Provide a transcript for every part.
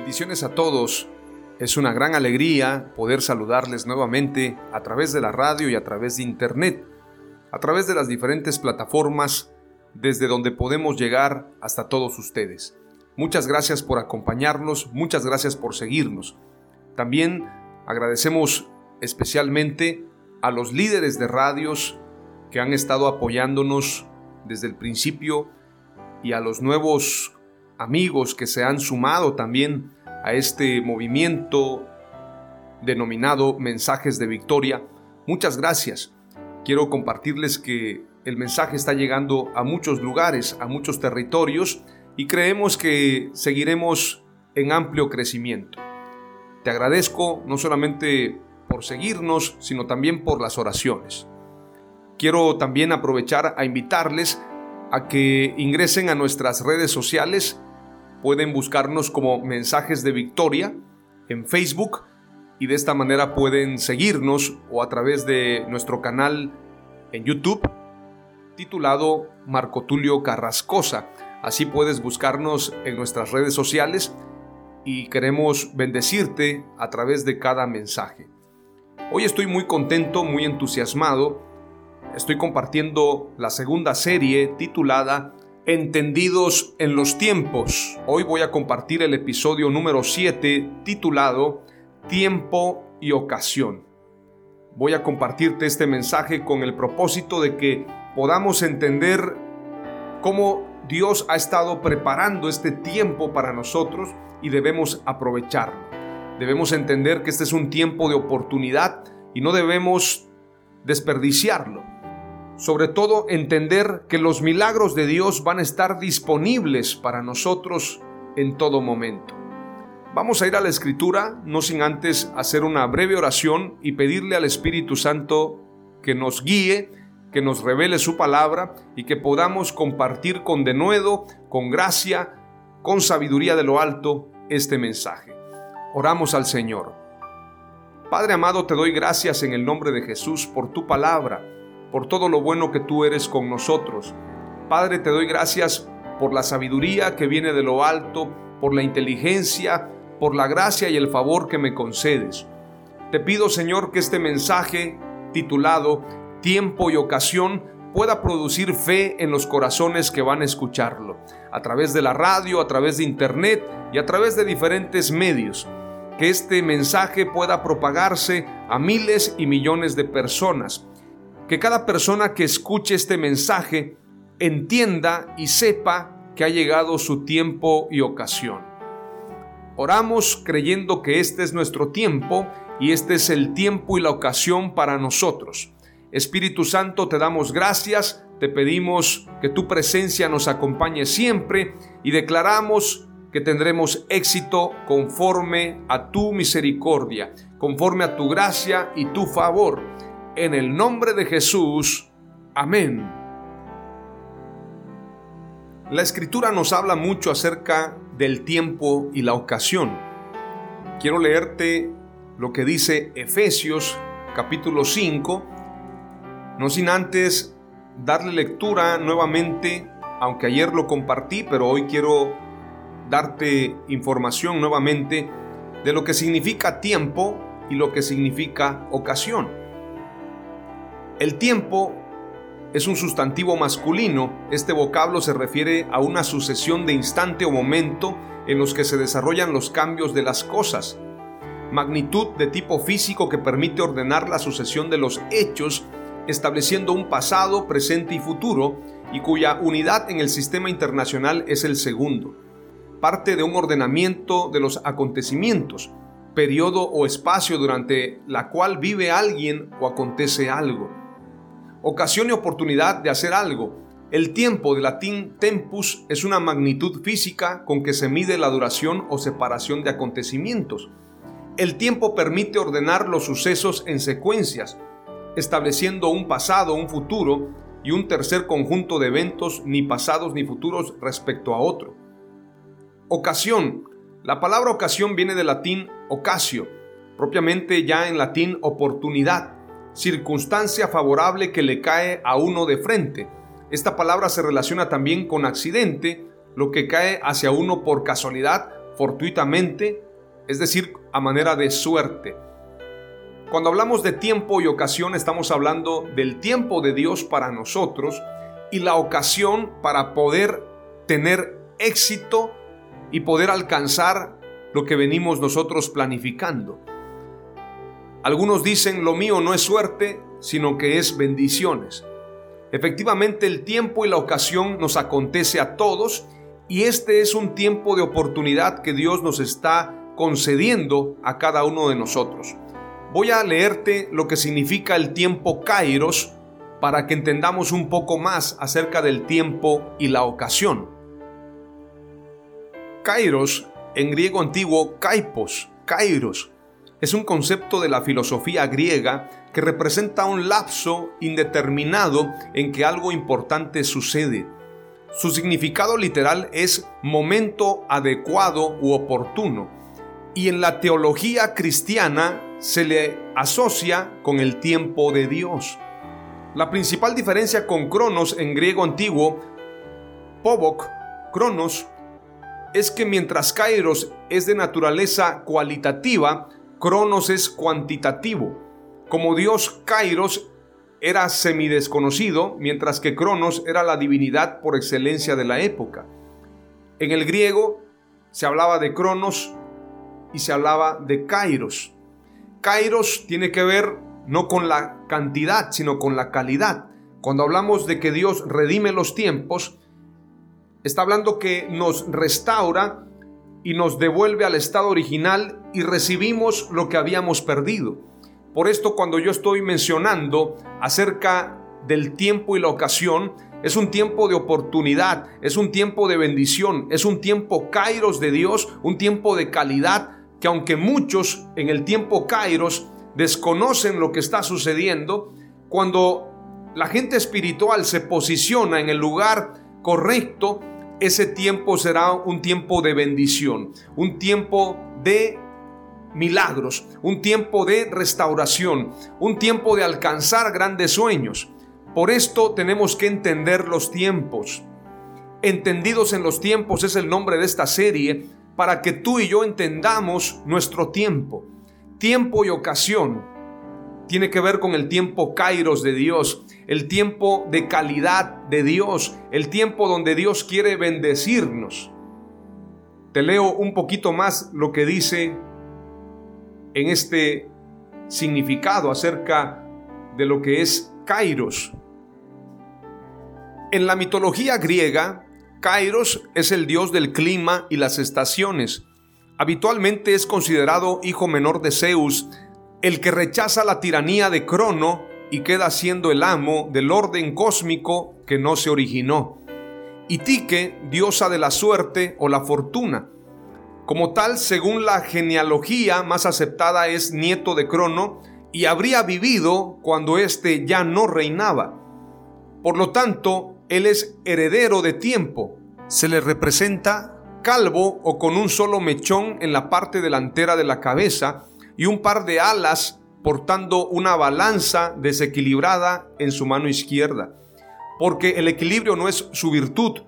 Bendiciones a todos. Es una gran alegría poder saludarles nuevamente a través de la radio y a través de internet, a través de las diferentes plataformas desde donde podemos llegar hasta todos ustedes. Muchas gracias por acompañarnos, muchas gracias por seguirnos. También agradecemos especialmente a los líderes de radios que han estado apoyándonos desde el principio y a los nuevos amigos que se han sumado también a este movimiento denominado Mensajes de Victoria. Muchas gracias. Quiero compartirles que el mensaje está llegando a muchos lugares, a muchos territorios y creemos que seguiremos en amplio crecimiento. Te agradezco no solamente por seguirnos, sino también por las oraciones. Quiero también aprovechar a invitarles a que ingresen a nuestras redes sociales pueden buscarnos como Mensajes de Victoria en Facebook y de esta manera pueden seguirnos o a través de nuestro canal en YouTube titulado Marco Tulio Carrascosa. Así puedes buscarnos en nuestras redes sociales y queremos bendecirte a través de cada mensaje. Hoy estoy muy contento, muy entusiasmado. Estoy compartiendo la segunda serie titulada Entendidos en los tiempos. Hoy voy a compartir el episodio número 7 titulado Tiempo y ocasión. Voy a compartirte este mensaje con el propósito de que podamos entender cómo Dios ha estado preparando este tiempo para nosotros y debemos aprovecharlo. Debemos entender que este es un tiempo de oportunidad y no debemos desperdiciarlo sobre todo entender que los milagros de Dios van a estar disponibles para nosotros en todo momento. Vamos a ir a la escritura, no sin antes hacer una breve oración y pedirle al Espíritu Santo que nos guíe, que nos revele su palabra y que podamos compartir con denuedo, con gracia, con sabiduría de lo alto este mensaje. Oramos al Señor. Padre amado, te doy gracias en el nombre de Jesús por tu palabra por todo lo bueno que tú eres con nosotros. Padre, te doy gracias por la sabiduría que viene de lo alto, por la inteligencia, por la gracia y el favor que me concedes. Te pido, Señor, que este mensaje titulado Tiempo y ocasión pueda producir fe en los corazones que van a escucharlo, a través de la radio, a través de internet y a través de diferentes medios. Que este mensaje pueda propagarse a miles y millones de personas que cada persona que escuche este mensaje entienda y sepa que ha llegado su tiempo y ocasión. Oramos creyendo que este es nuestro tiempo y este es el tiempo y la ocasión para nosotros. Espíritu Santo, te damos gracias, te pedimos que tu presencia nos acompañe siempre y declaramos que tendremos éxito conforme a tu misericordia, conforme a tu gracia y tu favor en el nombre de Jesús. Amén. La escritura nos habla mucho acerca del tiempo y la ocasión. Quiero leerte lo que dice Efesios capítulo 5, no sin antes darle lectura nuevamente, aunque ayer lo compartí, pero hoy quiero darte información nuevamente de lo que significa tiempo y lo que significa ocasión. El tiempo es un sustantivo masculino. Este vocablo se refiere a una sucesión de instante o momento en los que se desarrollan los cambios de las cosas. Magnitud de tipo físico que permite ordenar la sucesión de los hechos, estableciendo un pasado, presente y futuro, y cuya unidad en el sistema internacional es el segundo. Parte de un ordenamiento de los acontecimientos, periodo o espacio durante la cual vive alguien o acontece algo ocasión y oportunidad de hacer algo. El tiempo de latín tempus es una magnitud física con que se mide la duración o separación de acontecimientos. El tiempo permite ordenar los sucesos en secuencias, estableciendo un pasado, un futuro y un tercer conjunto de eventos ni pasados ni futuros respecto a otro. Ocasión. La palabra ocasión viene del latín ocasio, propiamente ya en latín oportunidad circunstancia favorable que le cae a uno de frente. Esta palabra se relaciona también con accidente, lo que cae hacia uno por casualidad, fortuitamente, es decir, a manera de suerte. Cuando hablamos de tiempo y ocasión estamos hablando del tiempo de Dios para nosotros y la ocasión para poder tener éxito y poder alcanzar lo que venimos nosotros planificando. Algunos dicen lo mío no es suerte, sino que es bendiciones. Efectivamente, el tiempo y la ocasión nos acontece a todos y este es un tiempo de oportunidad que Dios nos está concediendo a cada uno de nosotros. Voy a leerte lo que significa el tiempo kairos para que entendamos un poco más acerca del tiempo y la ocasión. Kairos, en griego antiguo, kaipos, kairos, es un concepto de la filosofía griega que representa un lapso indeterminado en que algo importante sucede. Su significado literal es momento adecuado u oportuno, y en la teología cristiana se le asocia con el tiempo de Dios. La principal diferencia con Cronos en griego antiguo, Pobok, Cronos, es que mientras Kairos es de naturaleza cualitativa, Cronos es cuantitativo. Como dios Kairos era semidesconocido, mientras que Cronos era la divinidad por excelencia de la época. En el griego se hablaba de Cronos y se hablaba de Kairos. Kairos tiene que ver no con la cantidad, sino con la calidad. Cuando hablamos de que Dios redime los tiempos, está hablando que nos restaura y nos devuelve al estado original y recibimos lo que habíamos perdido. Por esto cuando yo estoy mencionando acerca del tiempo y la ocasión, es un tiempo de oportunidad, es un tiempo de bendición, es un tiempo kairos de Dios, un tiempo de calidad que aunque muchos en el tiempo kairos desconocen lo que está sucediendo, cuando la gente espiritual se posiciona en el lugar correcto, ese tiempo será un tiempo de bendición, un tiempo de milagros, un tiempo de restauración, un tiempo de alcanzar grandes sueños. Por esto tenemos que entender los tiempos. Entendidos en los tiempos es el nombre de esta serie para que tú y yo entendamos nuestro tiempo. Tiempo y ocasión tiene que ver con el tiempo kairos de Dios, el tiempo de calidad de Dios, el tiempo donde Dios quiere bendecirnos. Te leo un poquito más lo que dice en este significado acerca de lo que es kairos. En la mitología griega, Kairos es el dios del clima y las estaciones. Habitualmente es considerado hijo menor de Zeus, el que rechaza la tiranía de Crono y queda siendo el amo del orden cósmico que no se originó. Y Tique, diosa de la suerte o la fortuna. Como tal, según la genealogía más aceptada, es nieto de Crono y habría vivido cuando éste ya no reinaba. Por lo tanto, él es heredero de tiempo. Se le representa calvo o con un solo mechón en la parte delantera de la cabeza y un par de alas portando una balanza desequilibrada en su mano izquierda. Porque el equilibrio no es su virtud.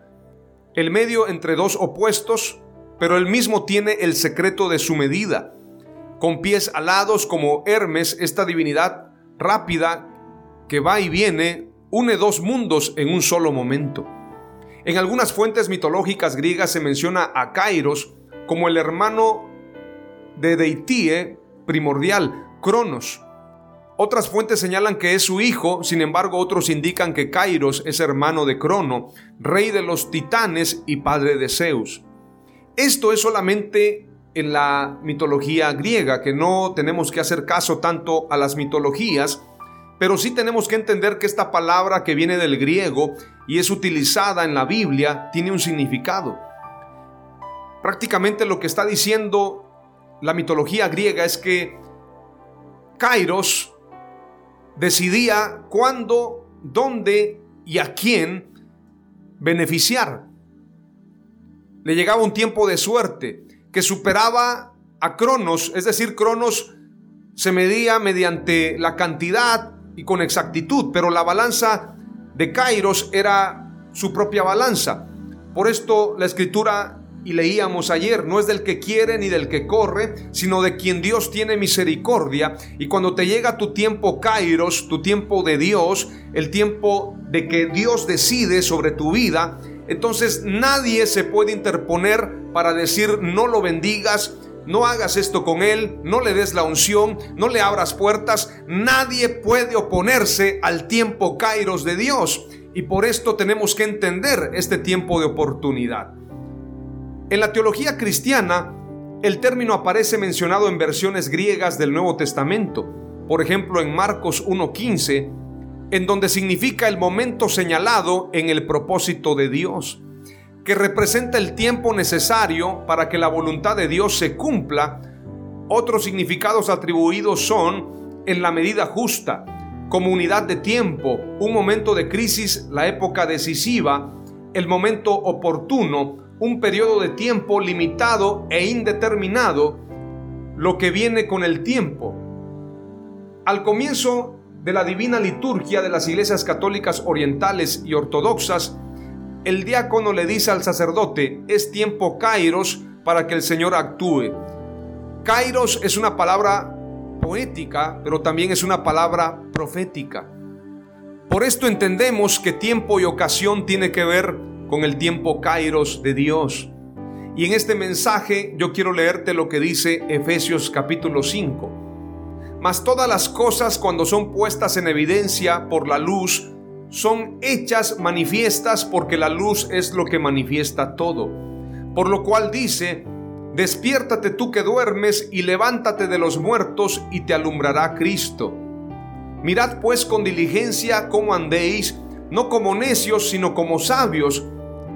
El medio entre dos opuestos pero él mismo tiene el secreto de su medida. Con pies alados como Hermes, esta divinidad rápida que va y viene une dos mundos en un solo momento. En algunas fuentes mitológicas griegas se menciona a Kairos como el hermano de Deitie primordial, Cronos. Otras fuentes señalan que es su hijo, sin embargo otros indican que Kairos es hermano de Crono, rey de los titanes y padre de Zeus. Esto es solamente en la mitología griega, que no tenemos que hacer caso tanto a las mitologías, pero sí tenemos que entender que esta palabra que viene del griego y es utilizada en la Biblia tiene un significado. Prácticamente lo que está diciendo la mitología griega es que Kairos decidía cuándo, dónde y a quién beneficiar. Le llegaba un tiempo de suerte que superaba a Cronos, es decir, Cronos se medía mediante la cantidad y con exactitud, pero la balanza de Kairos era su propia balanza. Por esto la escritura, y leíamos ayer, no es del que quiere ni del que corre, sino de quien Dios tiene misericordia. Y cuando te llega tu tiempo Kairos, tu tiempo de Dios, el tiempo de que Dios decide sobre tu vida, entonces nadie se puede interponer para decir no lo bendigas, no hagas esto con él, no le des la unción, no le abras puertas. Nadie puede oponerse al tiempo kairos de Dios. Y por esto tenemos que entender este tiempo de oportunidad. En la teología cristiana, el término aparece mencionado en versiones griegas del Nuevo Testamento. Por ejemplo, en Marcos 1.15, en donde significa el momento señalado en el propósito de Dios que representa el tiempo necesario para que la voluntad de Dios se cumpla. Otros significados atribuidos son en la medida justa, como unidad de tiempo, un momento de crisis, la época decisiva, el momento oportuno, un periodo de tiempo limitado e indeterminado, lo que viene con el tiempo. Al comienzo de la divina liturgia de las iglesias católicas orientales y ortodoxas, el diácono le dice al sacerdote, es tiempo kairos para que el Señor actúe. Kairos es una palabra poética, pero también es una palabra profética. Por esto entendemos que tiempo y ocasión tiene que ver con el tiempo kairos de Dios. Y en este mensaje yo quiero leerte lo que dice Efesios capítulo 5. Mas todas las cosas cuando son puestas en evidencia por la luz, son hechas manifiestas porque la luz es lo que manifiesta todo. Por lo cual dice, despiértate tú que duermes y levántate de los muertos y te alumbrará Cristo. Mirad pues con diligencia cómo andéis, no como necios, sino como sabios,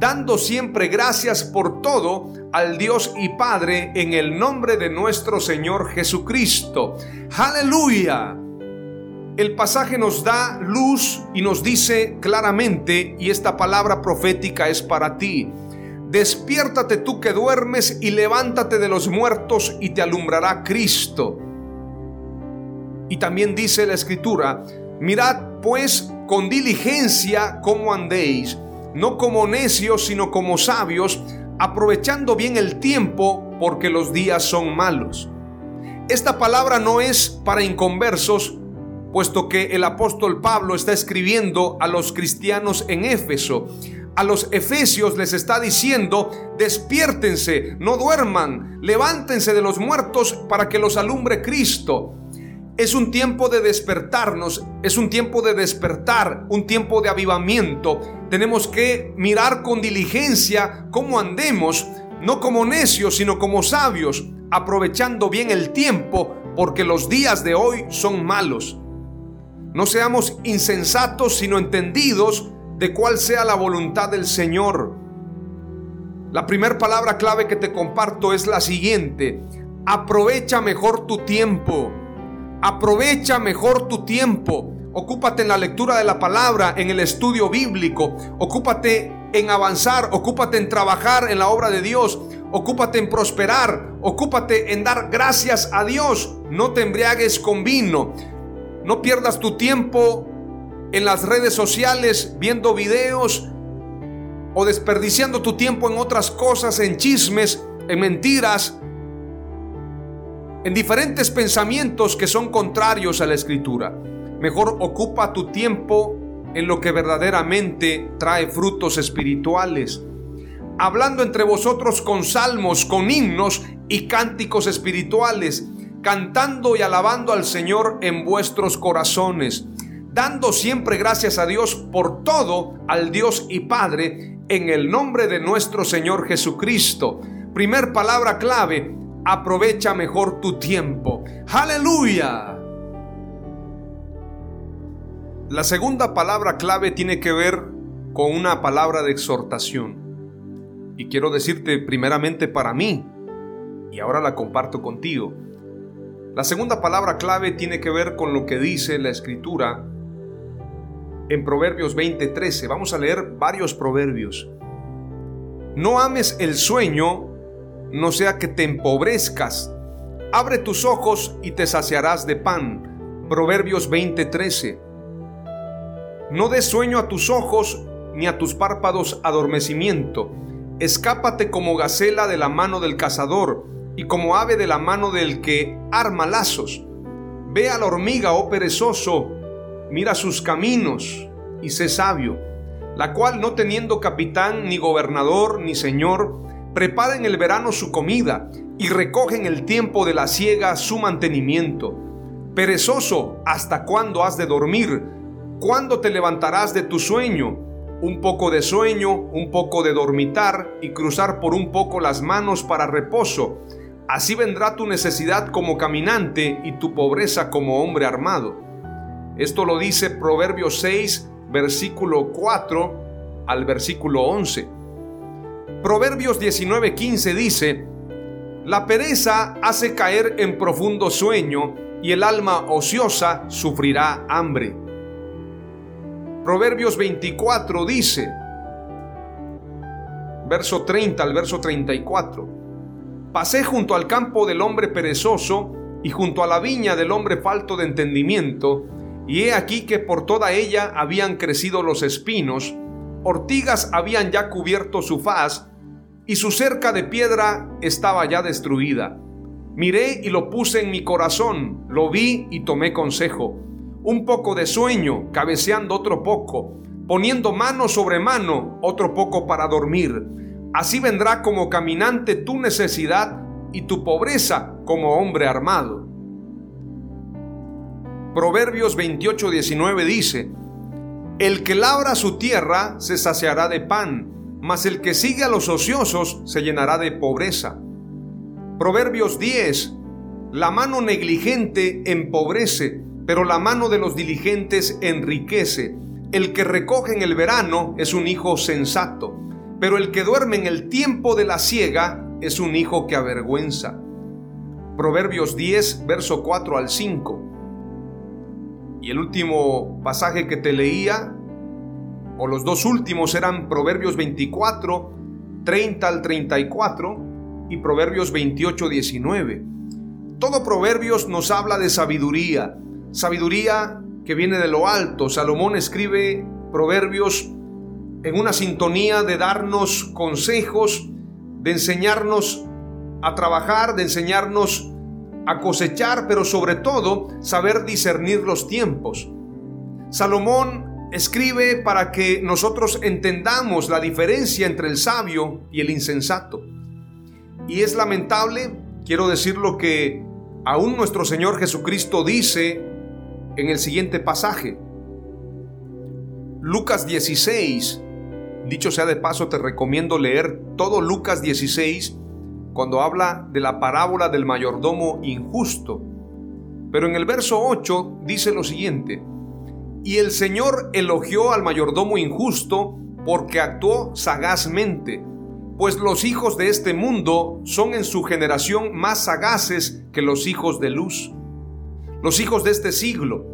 dando siempre gracias por todo al Dios y Padre en el nombre de nuestro Señor Jesucristo. Aleluya. El pasaje nos da luz y nos dice claramente, y esta palabra profética es para ti, despiértate tú que duermes y levántate de los muertos y te alumbrará Cristo. Y también dice la escritura, mirad pues con diligencia cómo andéis, no como necios, sino como sabios, aprovechando bien el tiempo, porque los días son malos. Esta palabra no es para inconversos, puesto que el apóstol Pablo está escribiendo a los cristianos en Éfeso. A los efesios les está diciendo, despiértense, no duerman, levántense de los muertos para que los alumbre Cristo. Es un tiempo de despertarnos, es un tiempo de despertar, un tiempo de avivamiento. Tenemos que mirar con diligencia cómo andemos, no como necios, sino como sabios, aprovechando bien el tiempo, porque los días de hoy son malos. No seamos insensatos, sino entendidos de cuál sea la voluntad del Señor. La primera palabra clave que te comparto es la siguiente. Aprovecha mejor tu tiempo. Aprovecha mejor tu tiempo. Ocúpate en la lectura de la palabra, en el estudio bíblico. Ocúpate en avanzar. Ocúpate en trabajar en la obra de Dios. Ocúpate en prosperar. Ocúpate en dar gracias a Dios. No te embriagues con vino. No pierdas tu tiempo en las redes sociales viendo videos o desperdiciando tu tiempo en otras cosas, en chismes, en mentiras, en diferentes pensamientos que son contrarios a la escritura. Mejor ocupa tu tiempo en lo que verdaderamente trae frutos espirituales. Hablando entre vosotros con salmos, con himnos y cánticos espirituales, cantando y alabando al Señor en vuestros corazones, dando siempre gracias a Dios por todo, al Dios y Padre, en el nombre de nuestro Señor Jesucristo. Primer palabra clave, aprovecha mejor tu tiempo. Aleluya. La segunda palabra clave tiene que ver con una palabra de exhortación. Y quiero decirte primeramente para mí, y ahora la comparto contigo. La segunda palabra clave tiene que ver con lo que dice la escritura en Proverbios 20:13. Vamos a leer varios proverbios. No ames el sueño no sea que te empobrezcas. Abre tus ojos y te saciarás de pan. Proverbios 20:13. No des sueño a tus ojos ni a tus párpados adormecimiento. Escápate como gacela de la mano del cazador y como ave de la mano del que arma lazos. Ve a la hormiga, oh perezoso, mira sus caminos y sé sabio, la cual no teniendo capitán, ni gobernador, ni señor, prepara en el verano su comida y recoge en el tiempo de la siega su mantenimiento. Perezoso, ¿hasta cuándo has de dormir? ¿Cuándo te levantarás de tu sueño? Un poco de sueño, un poco de dormitar y cruzar por un poco las manos para reposo. Así vendrá tu necesidad como caminante y tu pobreza como hombre armado. Esto lo dice Proverbios 6, versículo 4 al versículo 11. Proverbios 19:15 dice, La pereza hace caer en profundo sueño y el alma ociosa sufrirá hambre. Proverbios 24 dice, verso 30 al verso 34, Pasé junto al campo del hombre perezoso y junto a la viña del hombre falto de entendimiento, y he aquí que por toda ella habían crecido los espinos, ortigas habían ya cubierto su faz, y su cerca de piedra estaba ya destruida. Miré y lo puse en mi corazón, lo vi y tomé consejo. Un poco de sueño, cabeceando otro poco, poniendo mano sobre mano, otro poco para dormir. Así vendrá como caminante tu necesidad y tu pobreza como hombre armado. Proverbios 28:19 dice, El que labra su tierra se saciará de pan mas el que sigue a los ociosos se llenará de pobreza. Proverbios 10. La mano negligente empobrece, pero la mano de los diligentes enriquece. El que recoge en el verano es un hijo sensato, pero el que duerme en el tiempo de la siega es un hijo que avergüenza. Proverbios 10, verso 4 al 5. Y el último pasaje que te leía o los dos últimos eran Proverbios 24, 30 al 34 y Proverbios 28, 19. Todo Proverbios nos habla de sabiduría, sabiduría que viene de lo alto. Salomón escribe Proverbios en una sintonía de darnos consejos, de enseñarnos a trabajar, de enseñarnos a cosechar, pero sobre todo saber discernir los tiempos. Salomón escribe para que nosotros entendamos la diferencia entre el sabio y el insensato. Y es lamentable, quiero decir lo que aún nuestro Señor Jesucristo dice en el siguiente pasaje. Lucas 16, dicho sea de paso, te recomiendo leer todo Lucas 16 cuando habla de la parábola del mayordomo injusto. Pero en el verso 8 dice lo siguiente, y el Señor elogió al mayordomo injusto porque actuó sagazmente, pues los hijos de este mundo son en su generación más sagaces que los hijos de luz. Los hijos de este siglo,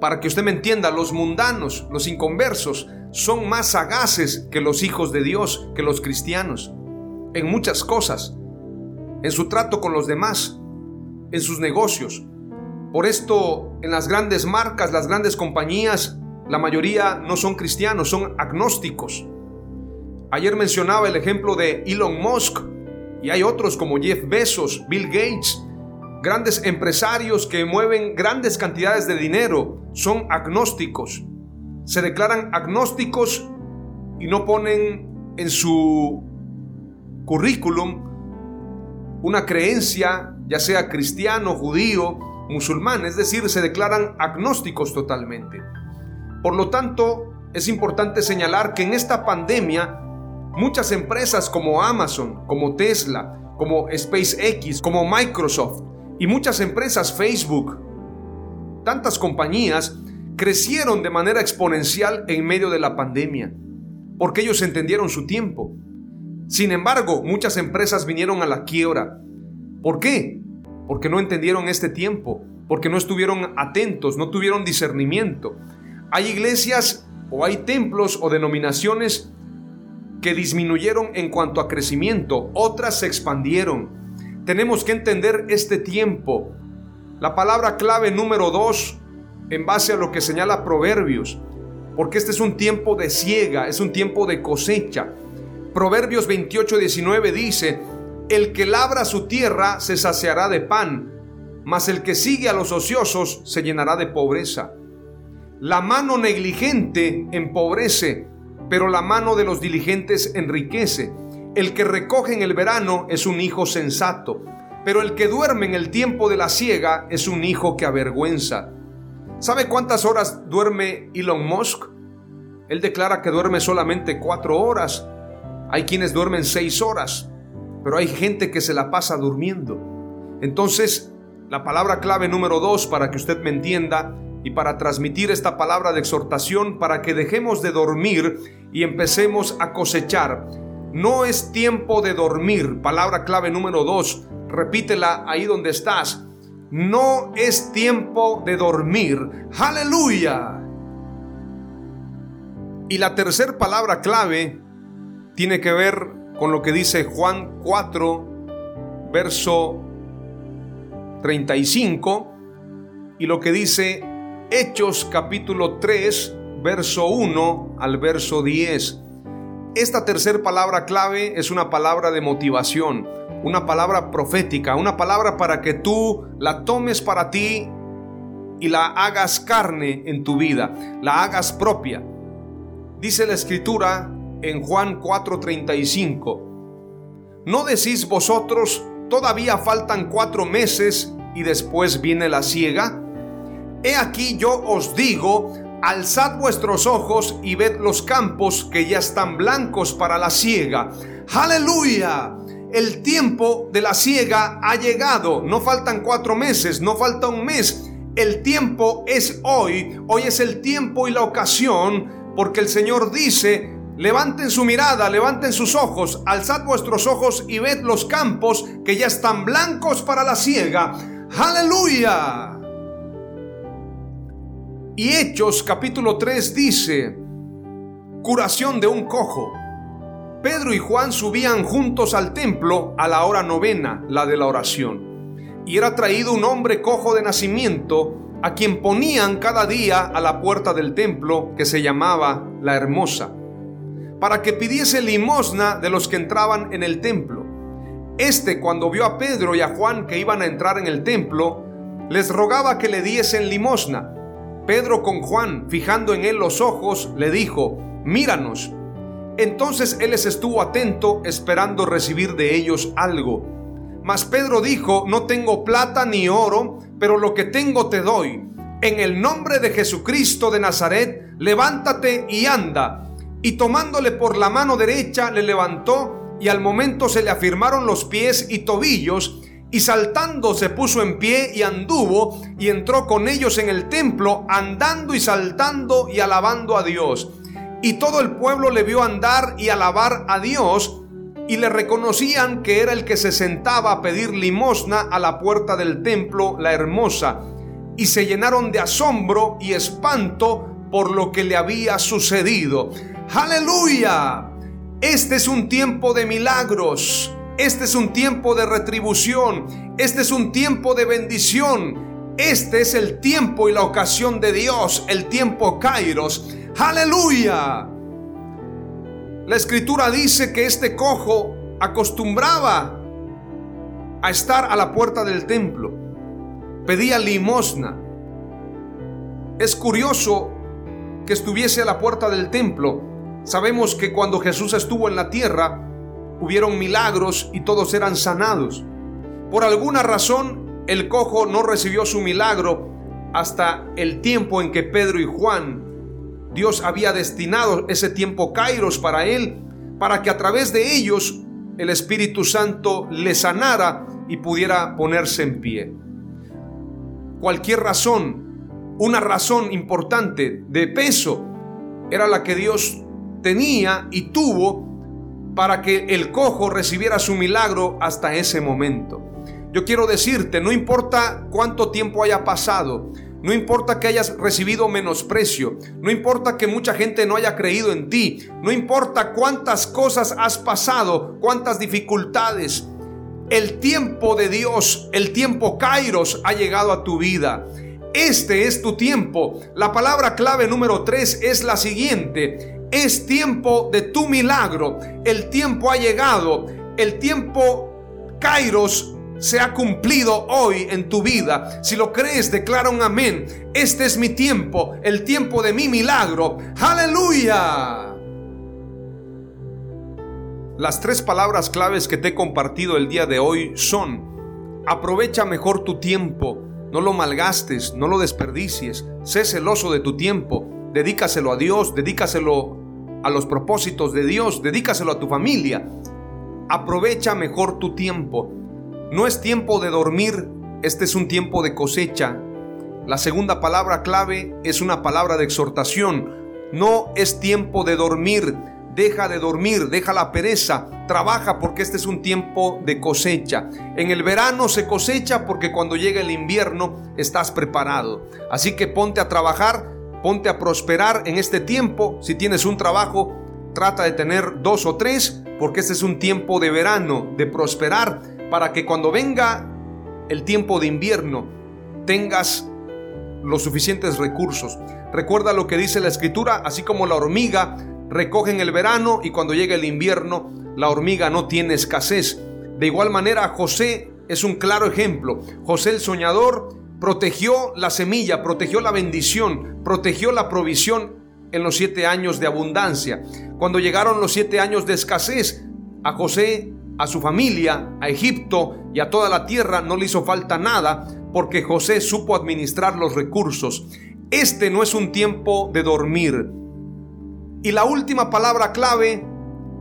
para que usted me entienda, los mundanos, los inconversos, son más sagaces que los hijos de Dios, que los cristianos, en muchas cosas, en su trato con los demás, en sus negocios. Por esto, en las grandes marcas, las grandes compañías, la mayoría no son cristianos, son agnósticos. Ayer mencionaba el ejemplo de Elon Musk y hay otros como Jeff Bezos, Bill Gates, grandes empresarios que mueven grandes cantidades de dinero, son agnósticos. Se declaran agnósticos y no ponen en su currículum una creencia, ya sea cristiano, judío, musulmán, es decir, se declaran agnósticos totalmente. Por lo tanto, es importante señalar que en esta pandemia muchas empresas como Amazon, como Tesla, como SpaceX, como Microsoft y muchas empresas Facebook, tantas compañías crecieron de manera exponencial en medio de la pandemia, porque ellos entendieron su tiempo. Sin embargo, muchas empresas vinieron a la quiebra. ¿Por qué? Porque no entendieron este tiempo, porque no estuvieron atentos, no tuvieron discernimiento. Hay iglesias o hay templos o denominaciones que disminuyeron en cuanto a crecimiento, otras se expandieron. Tenemos que entender este tiempo. La palabra clave número dos, en base a lo que señala Proverbios, porque este es un tiempo de siega, es un tiempo de cosecha. Proverbios 28, 19 dice, el que labra su tierra se saciará de pan, mas el que sigue a los ociosos se llenará de pobreza. La mano negligente empobrece, pero la mano de los diligentes enriquece. El que recoge en el verano es un hijo sensato, pero el que duerme en el tiempo de la siega es un hijo que avergüenza. ¿Sabe cuántas horas duerme Elon Musk? Él declara que duerme solamente cuatro horas. Hay quienes duermen seis horas, pero hay gente que se la pasa durmiendo. Entonces, la palabra clave número dos para que usted me entienda y para transmitir esta palabra de exhortación para que dejemos de dormir y empecemos a cosechar. No es tiempo de dormir. Palabra clave número dos. Repítela ahí donde estás. No es tiempo de dormir. Aleluya. Y la tercera palabra clave tiene que ver con lo que dice Juan 4, verso 35 y lo que dice Hechos capítulo 3, verso 1 al verso 10. Esta tercera palabra clave es una palabra de motivación, una palabra profética, una palabra para que tú la tomes para ti y la hagas carne en tu vida, la hagas propia. Dice la escritura en Juan 4:35, ¿no decís vosotros, todavía faltan cuatro meses y después viene la ciega? He aquí yo os digo, alzad vuestros ojos y ved los campos que ya están blancos para la siega. Aleluya. El tiempo de la siega ha llegado. No faltan cuatro meses, no falta un mes. El tiempo es hoy. Hoy es el tiempo y la ocasión porque el Señor dice, Levanten su mirada, levanten sus ojos, alzad vuestros ojos y ved los campos que ya están blancos para la siega. Aleluya. Y Hechos capítulo 3 dice, curación de un cojo. Pedro y Juan subían juntos al templo a la hora novena, la de la oración. Y era traído un hombre cojo de nacimiento, a quien ponían cada día a la puerta del templo, que se llamaba la Hermosa para que pidiese limosna de los que entraban en el templo. Este, cuando vio a Pedro y a Juan que iban a entrar en el templo, les rogaba que le diesen limosna. Pedro con Juan, fijando en él los ojos, le dijo, míranos. Entonces él les estuvo atento, esperando recibir de ellos algo. Mas Pedro dijo, no tengo plata ni oro, pero lo que tengo te doy. En el nombre de Jesucristo de Nazaret, levántate y anda y tomándole por la mano derecha le levantó y al momento se le afirmaron los pies y tobillos y saltando se puso en pie y anduvo y entró con ellos en el templo andando y saltando y alabando a Dios. Y todo el pueblo le vio andar y alabar a Dios y le reconocían que era el que se sentaba a pedir limosna a la puerta del templo, la hermosa, y se llenaron de asombro y espanto por lo que le había sucedido. Aleluya. Este es un tiempo de milagros. Este es un tiempo de retribución. Este es un tiempo de bendición. Este es el tiempo y la ocasión de Dios, el tiempo Kairos. Aleluya. La escritura dice que este cojo acostumbraba a estar a la puerta del templo. Pedía limosna. Es curioso que estuviese a la puerta del templo. Sabemos que cuando Jesús estuvo en la tierra, hubieron milagros y todos eran sanados. Por alguna razón, el cojo no recibió su milagro hasta el tiempo en que Pedro y Juan Dios había destinado ese tiempo Kairos para él, para que a través de ellos el Espíritu Santo le sanara y pudiera ponerse en pie. Cualquier razón, una razón importante de peso, era la que Dios tenía y tuvo para que el cojo recibiera su milagro hasta ese momento. Yo quiero decirte, no importa cuánto tiempo haya pasado, no importa que hayas recibido menosprecio. No importa que mucha gente no haya creído en ti. No importa cuántas cosas has pasado, cuántas dificultades. El tiempo de Dios, el tiempo Kairos ha llegado a tu vida. Este es tu tiempo. La palabra clave número 3 es la siguiente. Es tiempo de tu milagro. El tiempo ha llegado. El tiempo Kairos se ha cumplido hoy en tu vida. Si lo crees, declara un amén. Este es mi tiempo, el tiempo de mi milagro. Aleluya. Las tres palabras claves que te he compartido el día de hoy son, aprovecha mejor tu tiempo, no lo malgastes, no lo desperdicies, sé celoso de tu tiempo, dedícaselo a Dios, dedícaselo a los propósitos de Dios, dedícaselo a tu familia. Aprovecha mejor tu tiempo. No es tiempo de dormir, este es un tiempo de cosecha. La segunda palabra clave es una palabra de exhortación. No es tiempo de dormir, deja de dormir, deja la pereza, trabaja porque este es un tiempo de cosecha. En el verano se cosecha porque cuando llega el invierno estás preparado. Así que ponte a trabajar, ponte a prosperar en este tiempo. Si tienes un trabajo, trata de tener dos o tres porque este es un tiempo de verano, de prosperar para que cuando venga el tiempo de invierno tengas los suficientes recursos. Recuerda lo que dice la escritura, así como la hormiga recoge en el verano y cuando llega el invierno la hormiga no tiene escasez. De igual manera José es un claro ejemplo. José el soñador protegió la semilla, protegió la bendición, protegió la provisión en los siete años de abundancia. Cuando llegaron los siete años de escasez, a José a su familia, a Egipto y a toda la tierra no le hizo falta nada porque José supo administrar los recursos. Este no es un tiempo de dormir. Y la última palabra clave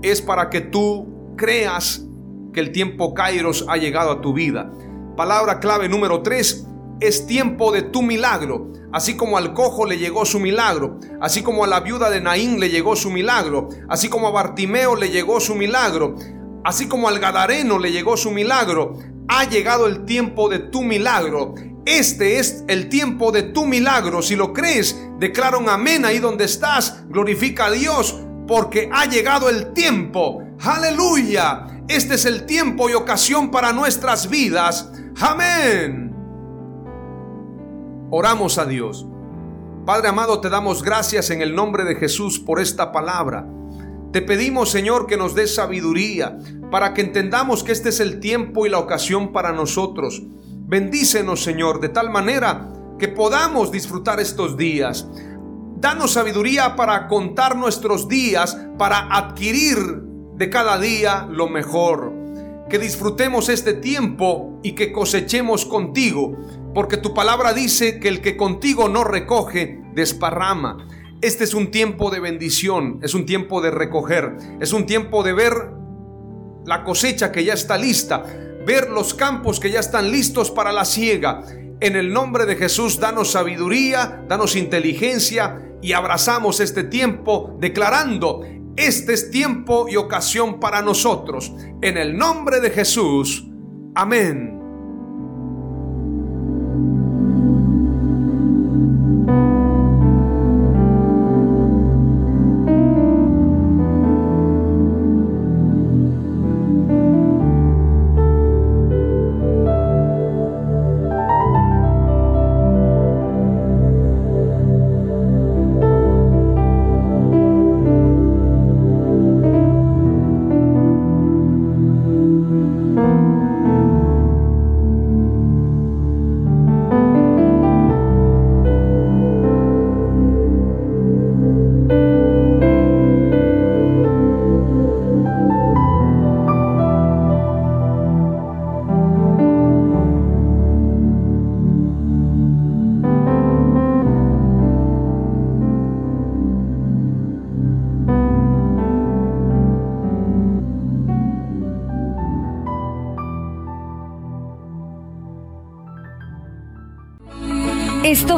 es para que tú creas que el tiempo Kairos ha llegado a tu vida. Palabra clave número 3 es tiempo de tu milagro. Así como al cojo le llegó su milagro, así como a la viuda de Naín le llegó su milagro, así como a Bartimeo le llegó su milagro, Así como al Gadareno le llegó su milagro, ha llegado el tiempo de tu milagro. Este es el tiempo de tu milagro. Si lo crees, declara un amén ahí donde estás. Glorifica a Dios porque ha llegado el tiempo. Aleluya. Este es el tiempo y ocasión para nuestras vidas. Amén. Oramos a Dios. Padre amado, te damos gracias en el nombre de Jesús por esta palabra. Te pedimos, Señor, que nos des sabiduría para que entendamos que este es el tiempo y la ocasión para nosotros. Bendícenos, Señor, de tal manera que podamos disfrutar estos días. Danos sabiduría para contar nuestros días, para adquirir de cada día lo mejor. Que disfrutemos este tiempo y que cosechemos contigo, porque tu palabra dice que el que contigo no recoge, desparrama. Este es un tiempo de bendición, es un tiempo de recoger, es un tiempo de ver la cosecha que ya está lista, ver los campos que ya están listos para la siega. En el nombre de Jesús, danos sabiduría, danos inteligencia y abrazamos este tiempo declarando, Este es tiempo y ocasión para nosotros. En el nombre de Jesús. Amén.